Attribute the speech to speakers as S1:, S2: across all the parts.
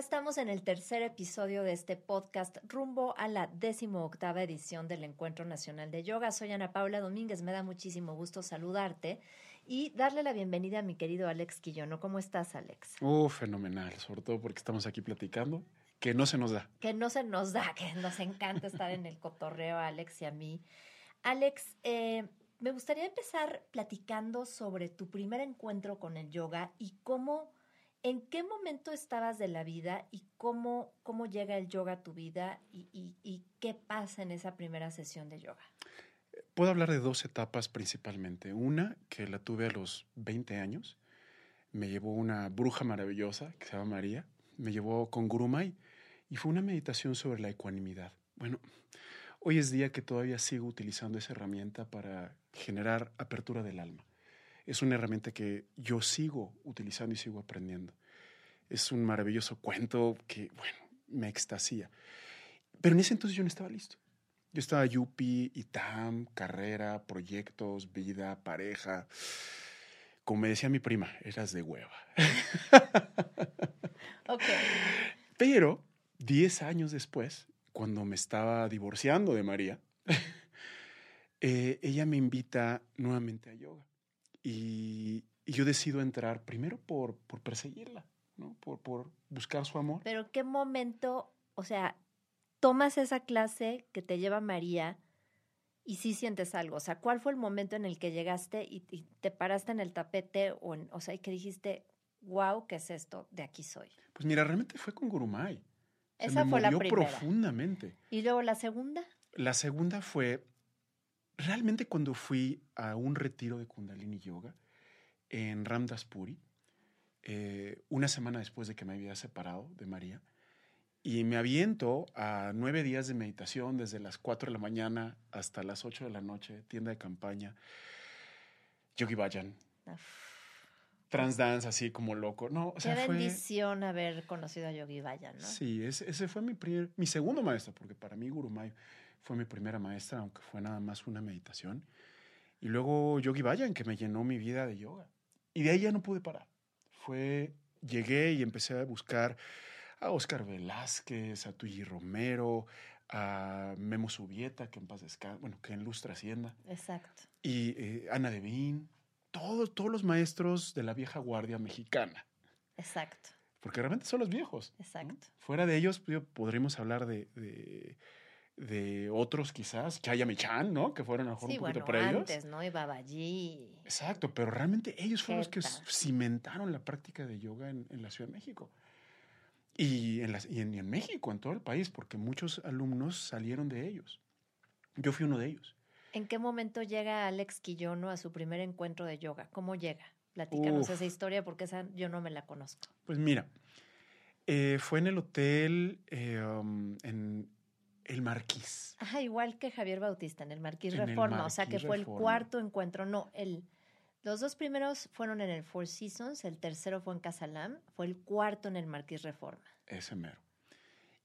S1: estamos en el tercer episodio de este podcast rumbo a la décimo octava edición del Encuentro Nacional de Yoga. Soy Ana Paula Domínguez, me da muchísimo gusto saludarte y darle la bienvenida a mi querido Alex Quillono. ¿Cómo estás, Alex?
S2: Uh, fenomenal, sobre todo porque estamos aquí platicando, que no se nos da.
S1: Que no se nos da, que nos encanta estar en el cotorreo, Alex y a mí. Alex, eh, me gustaría empezar platicando sobre tu primer encuentro con el yoga y cómo ¿En qué momento estabas de la vida y cómo, cómo llega el yoga a tu vida y, qué pasa en esa primera sesión de yoga?
S2: Puedo hablar de dos etapas principalmente. Una, que la tuve a los 20 años. Me llevó una bruja maravillosa que se llama María. Me llevó con Gurumay y fue una meditación sobre la ecuanimidad. Bueno, hoy es día que todavía sigo utilizando esa herramienta para generar apertura del alma es una herramienta que yo sigo utilizando y sigo aprendiendo. Es un maravilloso cuento que, bueno, me extasía. Pero en ese entonces yo no estaba listo. Yo estaba yupi, ITAM, carrera, proyectos, vida, pareja. Como me decía mi prima, eras de hueva.
S1: ok.
S2: Pero 10 años después, cuando me estaba divorciando de María, eh, ella me invita nuevamente a yoga. Y, yo decido entrar primero por, por perseguirla, ¿no? Por, por buscar su amor.
S1: Pero ¿qué momento, o sea, tomas esa clase que te lleva María y sí sientes algo? O sea, ¿cuál fue el momento en el que llegaste y, te paraste en el tapete o, o sea, y que dijiste, wow, ¿qué es esto? De aquí soy.
S2: Pues mira, realmente fue con Gurumay.
S1: Esa fue la primera.
S2: profundamente.
S1: ¿Y luego la segunda?
S2: La segunda fue realmente cuando fui a un retiro de Kundalini Yoga en Ramdaspuri, eh, una semana después de que me había separado de María, y me aviento a nueve días de meditación desde las cuatro de la mañana hasta las ocho de la noche, tienda de campaña, Yogi Bajan. Transdance así como loco. No,
S1: Qué bendición haber conocido a Yogi Bajan, ¿no?
S2: Sí, ese, ese, fue mi primer, mi segundo maestro, porque para mí Gurumay fue mi primera maestra, aunque fue nada más una meditación. Y luego Yogi Bayan, que me llenó mi vida de yoga. Y de ahí ya no pude parar. Fue, llegué y empecé a buscar a Oscar Velázquez, a Tuyi Romero, a Memo Subieta, que en paz descansa, bueno, que en luz trascienda.
S1: Exacto.
S2: Y eh, Ana Devine, todos, todos los maestros de la vieja guardia mexicana.
S1: Exacto.
S2: Porque realmente son los viejos.
S1: Exacto.
S2: Fuera de ellos, pues, podríamos hablar de de otros quizás, Chaya Michan, ¿no? Que fueron a lo mejor
S1: sí,
S2: un poquito
S1: bueno,
S2: para ellos.
S1: antes, ¿no? Y Babaji.
S2: Exacto, pero realmente ellos fueron los que cimentaron la práctica de yoga en, la Ciudad de México. Y en, y en, México, en todo el país, porque muchos alumnos salieron de ellos. Yo fui uno de ellos.
S1: ¿En qué momento llega Alex Quillono a su primer encuentro de yoga? ¿Cómo llega? Platícanos esa historia porque esa yo no me la conozco.
S2: Pues mira, eh, fue en el hotel eh, um, en, el Marquís.
S1: Ajá, igual que Javier Bautista en el Marquís Reforma, o sea que fue el cuarto encuentro, no, el, los dos primeros fueron en el Four Seasons, el tercero fue en Casalam, fue el cuarto en el Marquís Reforma.
S2: Ese mero.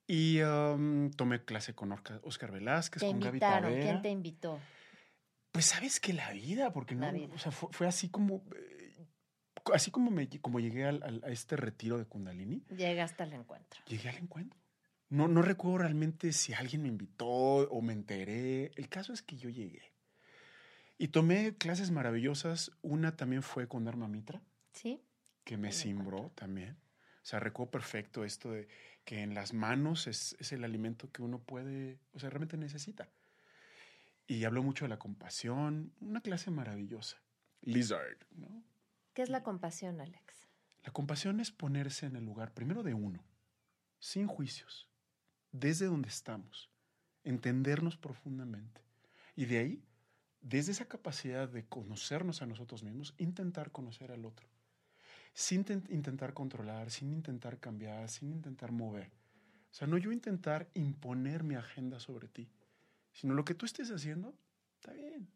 S2: Y um, tomé clase con Oscar Velázquez,
S1: con
S2: Gaby
S1: ¿Quién te invitó?
S2: Pues sabes que la vida, porque no, o sea, fue, así como, eh, así como, me, como llegué al, a este retiro de Kundalini.
S1: Llegaste al encuentro.
S2: Llegué al encuentro. No, no recuerdo realmente si alguien me invitó o me enteré. El caso es que yo llegué. Y tomé clases maravillosas. Una también fue con Dharma Mitra.
S1: Sí.
S2: Que me simbró también. O sea, recuerdo perfecto esto de que en las manos es, es, el alimento que uno puede, o sea, realmente necesita. Y habló mucho de la compasión. Una clase maravillosa. Lizard, ¿no?
S1: ¿Qué es la compasión, Alex?
S2: La compasión es ponerse en el lugar primero de uno, sin juicios desde donde estamos, entendernos profundamente. Y de ahí, desde esa capacidad de conocernos a nosotros mismos, intentar conocer al otro. Sin intentar controlar, sin intentar cambiar, sin intentar mover. O sea, no yo intentar imponer mi agenda sobre ti, sino lo que tú estés haciendo, está bien.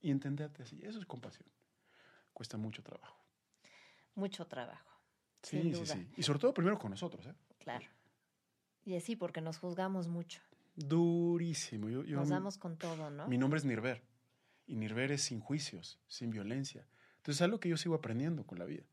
S2: Y entenderte así. Eso es compasión. Cuesta mucho trabajo.
S1: Mucho trabajo.
S2: Sí, sí, sí. Y sobre todo primero con nosotros, ¿eh?
S1: Claro. Y así, porque nos juzgamos mucho.
S2: Durísimo. Yo,
S1: nos damos con todo, ¿no?
S2: Mi nombre es Nirver. Y Nirver es sin juicios, sin violencia. Entonces es algo que yo sigo aprendiendo con la vida.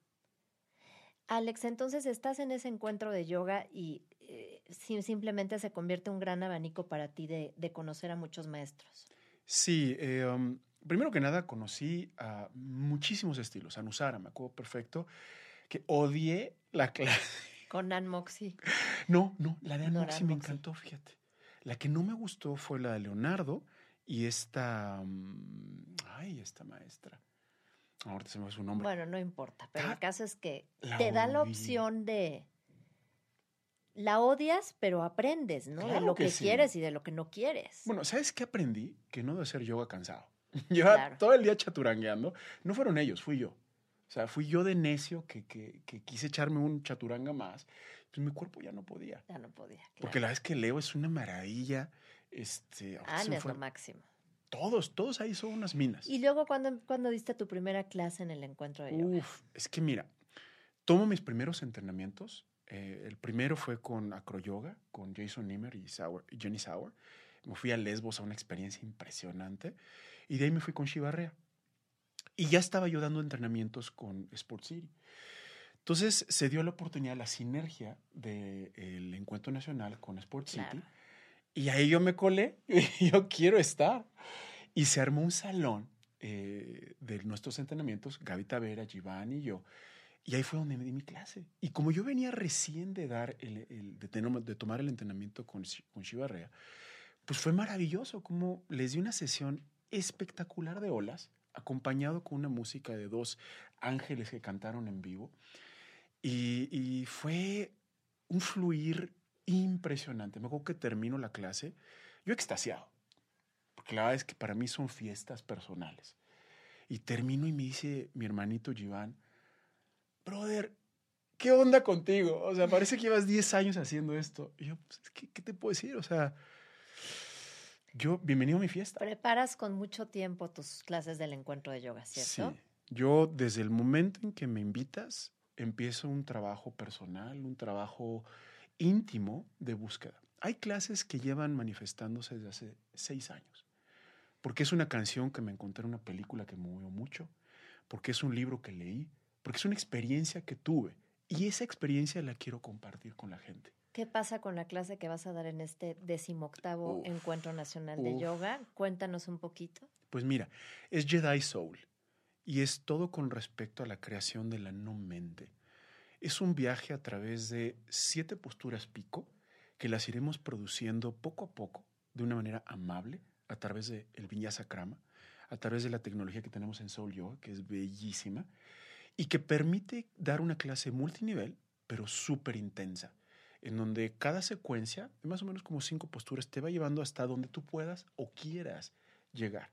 S1: Alex, entonces estás en ese encuentro de yoga y eh, simplemente se convierte un gran abanico para ti de, de conocer a muchos maestros.
S2: Sí, eh, um, primero que nada conocí a muchísimos estilos. A Nusara, me acuerdo perfecto, que odié la clase.
S1: Con Ann Moxie.
S2: No, no, la de Ann Moxie me encantó, fíjate. La que no me gustó fue la de Leonardo y esta. Um, ay, esta maestra. Ahorita se me va su nombre.
S1: Bueno, no importa, pero el caso es que te da la opción de. La odias, pero aprendes, ¿no? de lo que, quieres y de lo que no quieres.
S2: Bueno, ¿sabes qué aprendí? Que no debe ser yoga cansado. Lleva todo el día chaturangueando. No fueron ellos, fui yo. O sea, fui yo de necio que, que, que, quise echarme un chaturanga más. Pues mi cuerpo ya no podía.
S1: Ya no podía.
S2: Porque la vez que leo es una maravilla. Este,
S1: ah, es lo máximo.
S2: Todos, todos ahí son unas minas.
S1: ¿Y luego cuando, cuando diste tu primera clase en el encuentro de yoga? Uf,
S2: es que mira, tomo mis primeros entrenamientos. Eh, el primero fue con acroyoga, con Jason Nimmer y, Jenny Sauer. Me fui a Lesbos a una experiencia impresionante. Y de ahí me fui con Shibarrea. Y ya estaba yo dando entrenamientos con Sport City. Entonces se dio la oportunidad, la sinergia del encuentro nacional con Sport City. Y ahí yo me colé, yo quiero estar. Y se armó un salón eh, de nuestros entrenamientos, Gaby Tavera, Giovanni y yo. Y ahí fue donde me di mi clase. Y como yo venía recién de dar el, de, tomar el entrenamiento con, con Shibarrea, pues fue maravilloso, como les di una sesión espectacular de olas, acompañado con una música de dos ángeles que cantaron en vivo. Y, fue un fluir impresionante. Me acuerdo que termino la clase, yo extasiado, porque es que para mí son fiestas personales. Y termino y me dice mi hermanito Giván, brother, ¿qué onda contigo? O sea, parece que llevas 10 años haciendo esto. Y yo, pues, ¿qué, ¿qué, te puedo decir? O sea, yo, bienvenido a mi fiesta.
S1: Preparas con mucho tiempo tus clases del encuentro de yoga, ¿cierto?
S2: Sí. Yo, desde el momento en que me invitas, empiezo un trabajo personal, un trabajo íntimo de búsqueda. Hay clases que llevan manifestándose desde hace seis años, porque es una canción que me encontré en una película que me movió mucho, porque es un libro que leí, porque es una experiencia que tuve y esa experiencia la quiero compartir con la gente.
S1: ¿Qué pasa con la clase que vas a dar en este decimoctavo Encuentro Nacional de Yoga? Cuéntanos un poquito.
S2: Pues mira, es Jedi Soul y es todo con respecto a la creación de la no mente. Es un viaje a través de siete posturas pico que las iremos produciendo poco a poco de una manera amable a través del el Vinyasa Krama, a través de la tecnología que tenemos en Soul Yoga, que es bellísima, y que permite dar una clase multinivel, pero súper intensa, en donde cada secuencia, de más o menos como cinco posturas, te va llevando hasta donde tú puedas o quieras llegar.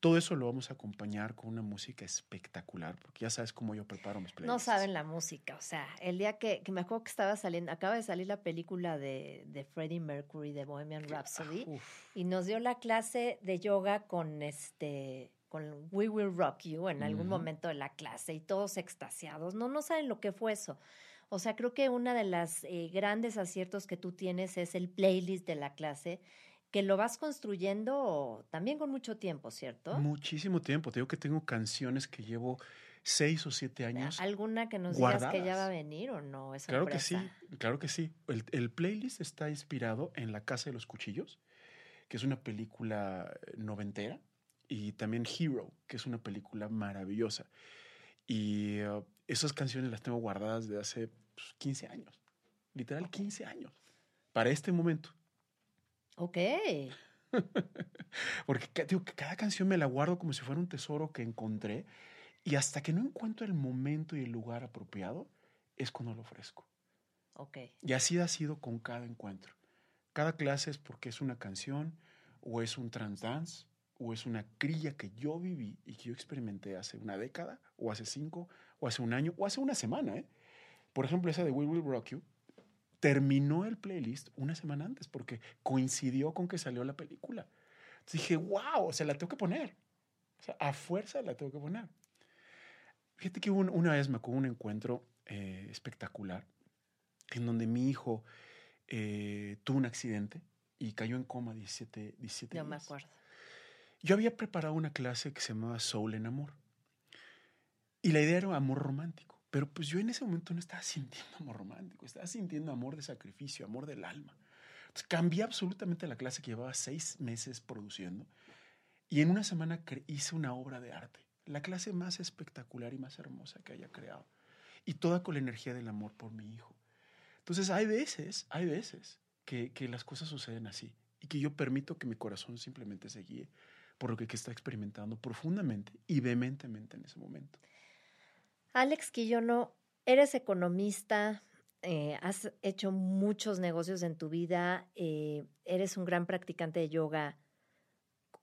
S2: Todo eso lo vamos a acompañar con una música espectacular, porque ya sabes cómo yo preparo mis playlists.
S1: No saben la música, o sea, el día que, me acuerdo que estaba saliendo, acaba de salir la película de, de Freddie Mercury, de Bohemian Rhapsody, y nos dio la clase de yoga con este con We Will Rock You en algún momento de la clase y todos extasiados. No, no saben lo que fue eso. O sea, creo que una de las eh, grandes aciertos que tú tienes es el playlist de la clase que lo vas construyendo también con mucho tiempo, ¿cierto?
S2: Muchísimo tiempo. Te digo que tengo canciones que llevo seis o siete años.
S1: ¿Alguna que nos digas que ya va a venir o no?
S2: claro que sí, claro que sí. El, playlist está inspirado en La Casa de los Cuchillos, que es una película eh, noventera, y también Hero, que es una película maravillosa. Y uh, esas canciones las tengo guardadas de hace 15 pues, años, literal 15 años, para este momento.
S1: Ok.
S2: Porque digo, cada canción me la guardo como si fuera un tesoro que encontré y hasta que no encuentro el momento y el lugar apropiado es cuando lo ofrezco.
S1: Ok.
S2: Y así ha sido con cada encuentro. Cada clase es porque es una canción o es un trans dance o es una crilla que yo viví y que yo experimenté hace una década o hace cinco o hace un año o hace una semana. ¿eh? Por ejemplo, esa de We Will Rock You terminó el playlist una semana antes porque coincidió con que salió la película. Entonces dije, wow, o sea, la tengo que poner. O sea, a fuerza la tengo que poner. Fíjate que una vez me acuerdo un encuentro eh, espectacular en donde mi hijo eh, tuvo un accidente y cayó en coma 17, 17
S1: Yo me acuerdo.
S2: Yo había preparado una clase que se llamaba Soul en Amor. Y la idea era amor romántico. Pero pues yo en ese momento no estaba sintiendo amor romántico, estaba sintiendo amor de sacrificio, amor del alma. Entonces cambié absolutamente la clase que llevaba seis meses produciendo y en una semana hice una obra de arte, la clase más espectacular y más hermosa que haya creado. Y toda con la energía del amor por mi hijo. Entonces hay veces, hay veces que, que las cosas suceden así y que yo permito que mi corazón simplemente se guíe por lo que, que está experimentando profundamente y vehementemente en ese momento.
S1: Alex Quillono, eres economista, eh, has hecho muchos negocios en tu vida, eh, eres un gran practicante de yoga.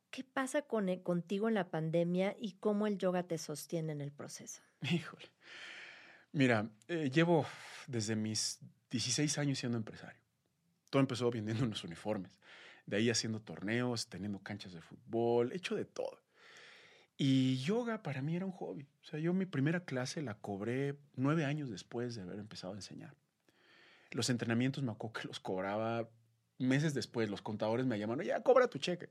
S1: ¿Qué pasa con, e, contigo en la pandemia y cómo el yoga te sostiene en el proceso?
S2: Híjole. Mira, eh, llevo desde mis 16 años siendo empresario. Todo empezó vendiendo unos uniformes. De ahí haciendo torneos, teniendo canchas de fútbol, hecho de todo. Y yoga para mí era un hobby. O sea, yo mi primera clase la cobré nueve años después de haber empezado a enseñar. Los entrenamientos me acuerdo que los cobraba meses después. Los contadores me llamaron, ya cobra tu cheque.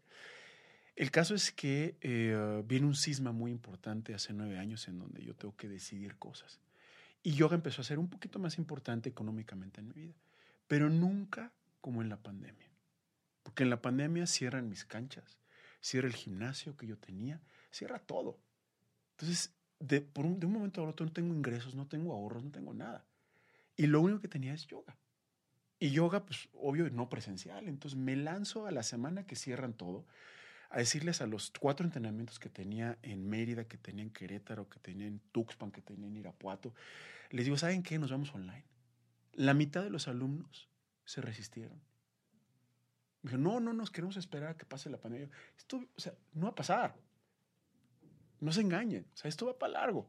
S2: El caso es que eh, viene un cisma muy importante hace nueve años en donde yo tengo que decidir cosas. Y yoga empezó a ser un poquito más importante económicamente en mi vida, pero nunca como en la pandemia. Porque en la pandemia cierran mis canchas, cierra el gimnasio que yo tenía, cierra todo. Entonces, de, por un, de un momento a otro no tengo ingresos, no tengo ahorros, no tengo nada. Y lo único que tenía es yoga. Y yoga, pues obvio, no presencial. Entonces me lanzo a la semana que cierran todo a decirles a los cuatro entrenamientos que tenía en Mérida, que tenía en Querétaro, que tenía en Tuxpan, que tenía en Irapuato, les digo, ¿saben qué? Nos vamos online. La mitad de los alumnos se resistieron. Me dijo, no, no nos queremos esperar a que pase la pandemia. Esto, o sea, no va a pasar. No se engañen. O sea, esto va para largo.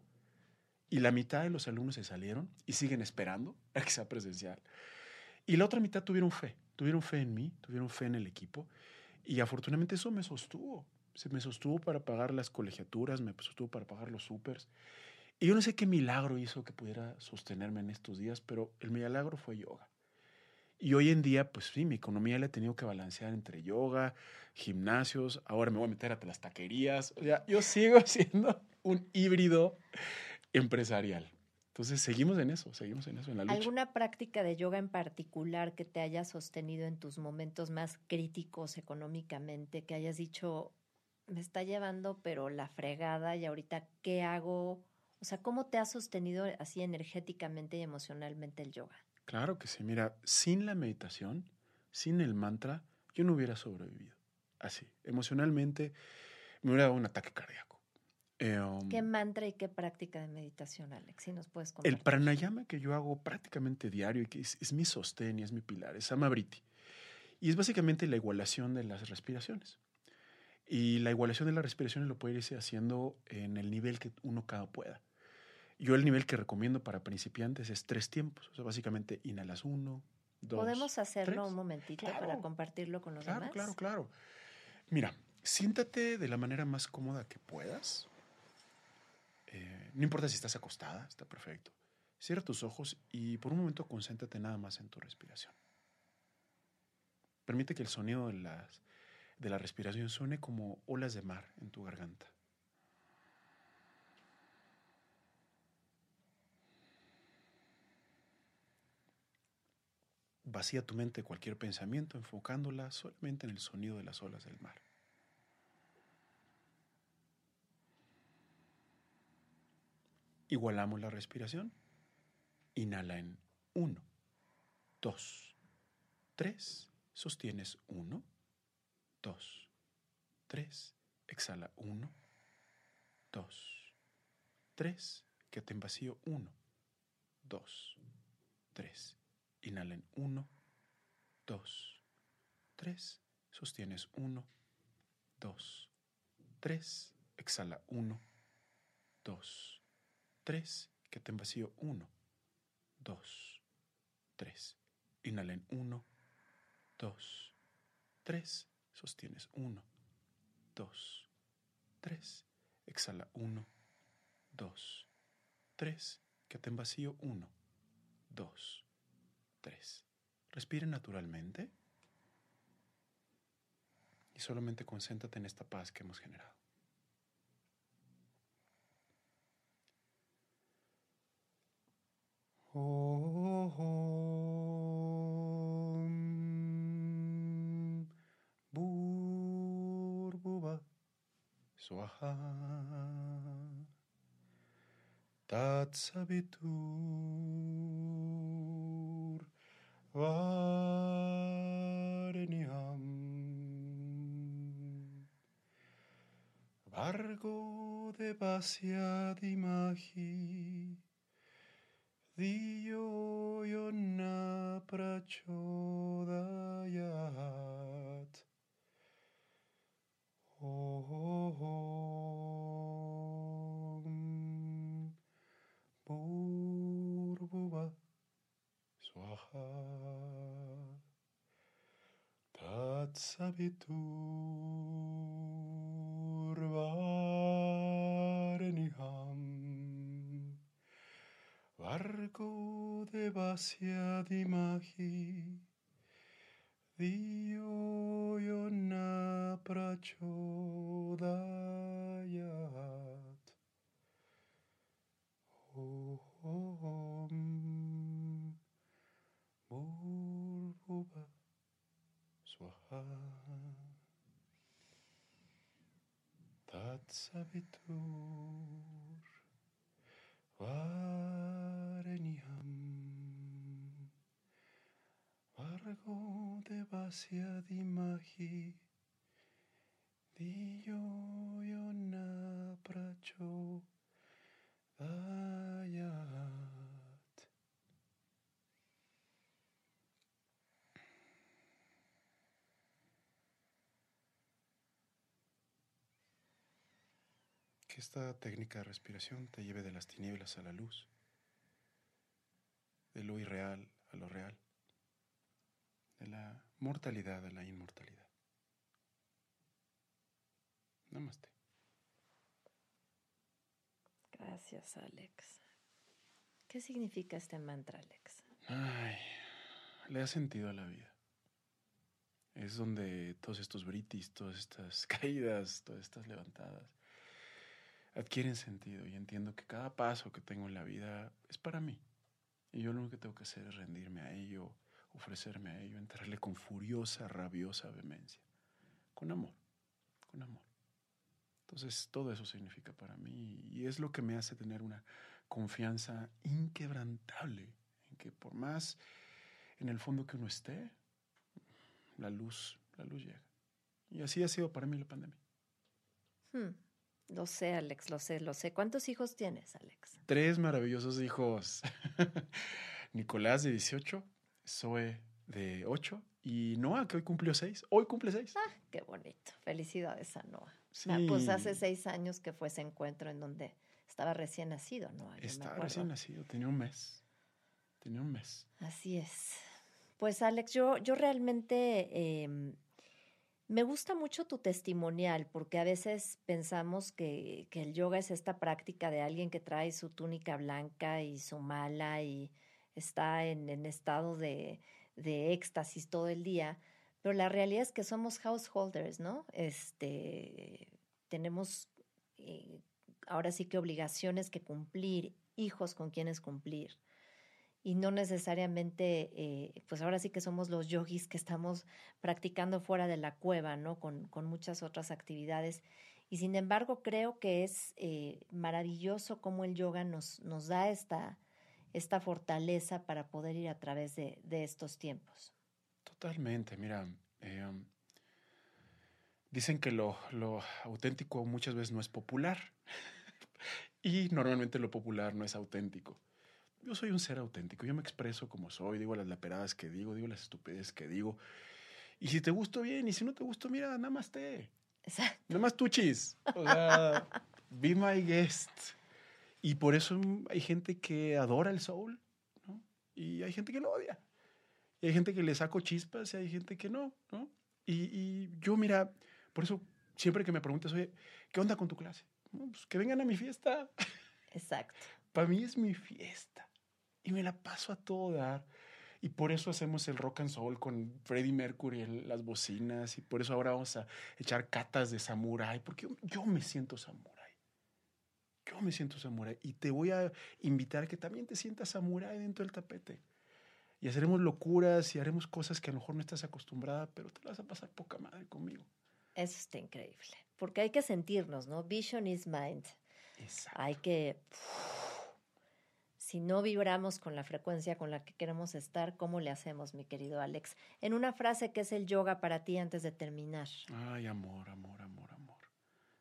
S2: Y la mitad de los alumnos se salieron y siguen esperando a que sea presencial. Y la otra mitad tuvieron fe. Tuvieron fe en mí, tuvieron fe en el equipo. Y afortunadamente eso me sostuvo. Se me sostuvo para pagar las colegiaturas, me sostuvo para pagar los supers. Y yo no sé qué milagro hizo que pudiera sostenerme en estos días, pero el milagro fue yoga. Y hoy en día, pues sí, mi economía la he tenido que balancear entre yoga, gimnasios, ahora me voy a meter a las taquerías. O sea, yo sigo siendo un híbrido empresarial. Entonces, seguimos en eso, seguimos en eso, en la lucha.
S1: ¿Alguna práctica de yoga en particular que te haya sostenido en tus momentos más críticos económicamente, que hayas dicho, me está llevando, pero la fregada y ahorita, ¿qué hago? O sea, ¿cómo te ha sostenido así energéticamente y emocionalmente el yoga?
S2: Claro que sí. Mira, sin la meditación, sin el mantra, yo no hubiera sobrevivido. Así, emocionalmente, me hubiera dado un ataque cardíaco.
S1: ¿Qué em, mantra y qué práctica de meditación, Alex? Si nos puedes
S2: El pranayama que yo hago prácticamente diario y que es, mi sostén y es mi pilar, es Samabriti. Y es básicamente la igualación de las respiraciones. Y la igualación de las respiraciones lo puede irse haciendo en el nivel que uno cada pueda. Yo el nivel que recomiendo para principiantes es tres tiempos. O sea, básicamente inhalas uno, dos.
S1: ¿Podemos hacerlo un momentito para compartirlo con los demás?
S2: Claro, claro, claro. Mira, siéntate de la manera más cómoda que puedas. Eh, no importa si estás acostada, está perfecto. Cierra tus ojos y por un momento concéntrate nada más en tu respiración. Permite que el sonido de, las, de la respiración suene como olas de mar en tu garganta. Vacía tu mente cualquier pensamiento enfocándola solamente en el sonido de las olas del mar. Igualamos la respiración. Inhala en 1, 2, 3. Sostienes 1, 2, 3. Exhala 1, 2, 3. Quédate en vacío 1, 2, 3. Inhala en 1, 2, 3. Sostienes 1, 2, 3. Exhala 1, 2, 3. Quédate en vacío 1, 2, 3. Inhala en 1, 2, 3. Sostienes 1, 2, 3. Exhala 1, 2, 3. Quédate en vacío 1, 2, 3. Respire naturalmente y solamente concéntrate en esta paz que hemos generado. Vareniam. Vargo de Basia di Magi, Dio Iona Prachodayat. Oh, oh, oh. Swaha Tatsavitur Vareniham Vargo de Vasia Dimahi Dio yona prachodayat. Om Tatsavitur Vareniham Vargo de Devasya Dimahi dio. Esta técnica de respiración te lleve de las tinieblas a la luz, de lo irreal a lo real, de la mortalidad a la inmortalidad. Namaste.
S1: Gracias, Alex. ¿Qué significa este mantra, Alex?
S2: Ay, le da sentido a la vida. Es donde todos estos britis, todas estas caídas, todas estas levantadas adquieren sentido y entiendo que cada paso que tengo en la vida es para mí. Y yo lo único que tengo que hacer es rendirme a ello, ofrecerme a ello, entrarle con furiosa, rabiosa vehemencia, con amor, con amor. Entonces todo eso significa para mí y es lo que me hace tener una confianza inquebrantable en que por más en el fondo que uno esté, la luz, la luz llega. Y así ha sido para mí la pandemia.
S1: Hmm, Lo sé, Alex, lo sé, lo sé. ¿Cuántos hijos tienes, Alex?
S2: Tres maravillosos hijos. Nicolás de 18, Zoe de 8 y Noah que hoy cumplió 6. Hoy cumple 6.
S1: Ah, qué bonito. Felicidades a Noah.
S2: Sí.
S1: Ah, pues hace seis años que fue ese encuentro en donde estaba recién nacido, Noah. acuerdo.
S2: recién nacido, tenía un mes. Tenía un mes.
S1: Así es. Pues Alex, yo, yo realmente eh, me gusta mucho tu testimonial porque a veces pensamos que, que el yoga es esta práctica de alguien que trae su túnica blanca y su mala y está en, estado de, de éxtasis todo el día, pero la realidad es que somos householders, ¿no? Este, tenemos eh, ahora sí que obligaciones que cumplir, hijos con quienes cumplir y no necesariamente, eh, pues ahora sí que somos los yogis que estamos practicando fuera de la cueva, ¿no? Con, con muchas otras actividades. Y sin embargo, creo que es eh, maravilloso cómo el yoga nos, nos da esta, esta fortaleza para poder ir a través de, de estos tiempos.
S2: Totalmente, mira, eh, um, dicen que lo, lo auténtico muchas veces no es popular y normalmente lo popular no es auténtico. Yo soy un ser auténtico, yo me expreso como soy, digo las laperadas que digo, digo las estupideces que digo. Y si te gusto bien, y si no te gusto, mira, nada más te.
S1: Exacto.
S2: Nada más tuchis. O sea, be my guest. Y por eso hay gente que adora el soul, ¿no? Y hay gente que lo odia. Y hay gente que le saco chispas y hay gente que no, ¿no? Y, y yo, mira, por eso siempre que me preguntas, oye, ¿qué onda con tu clase? No, pues que vengan a mi fiesta.
S1: Exacto.
S2: Para mí es mi fiesta. Y me la paso a todo dar. Y por eso hacemos el rock and soul con Freddie Mercury en las bocinas. Y por eso ahora vamos a echar catas de samurái. Porque yo, yo me siento samurái. Yo me siento samurái. Y te voy a invitar a que también te sientas samurái dentro del tapete. Y haremos locuras y haremos cosas que a lo mejor no estás acostumbrada, pero te las vas a pasar poca madre conmigo.
S1: Eso está increíble. porque hay que sentirnos, ¿no? Vision is mind.
S2: Exacto.
S1: Hay que, si no vibramos con la frecuencia con la que queremos estar, ¿cómo le hacemos, mi querido Alex? En una frase, ¿qué es el yoga para ti antes de terminar?
S2: Ay, amor, amor, amor, amor.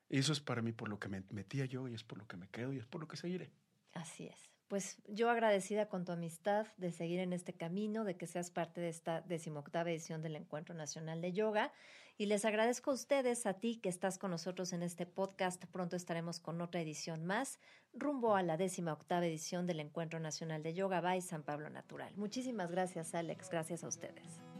S2: Eso es para mí por lo que me metía yo y es por lo que me quedo y es por lo que seguiré.
S1: Así es. Pues yo agradecida con tu amistad de seguir en este camino, de que seas parte de esta decimoctava edición del Encuentro Nacional de Yoga. Y les agradezco a ustedes, a ti que estás con nosotros en este podcast. Pronto estaremos con otra edición más, rumbo a la décima octava edición del Encuentro Nacional de Yoga by San Pablo Natural. Muchísimas gracias, Alex. Gracias a ustedes.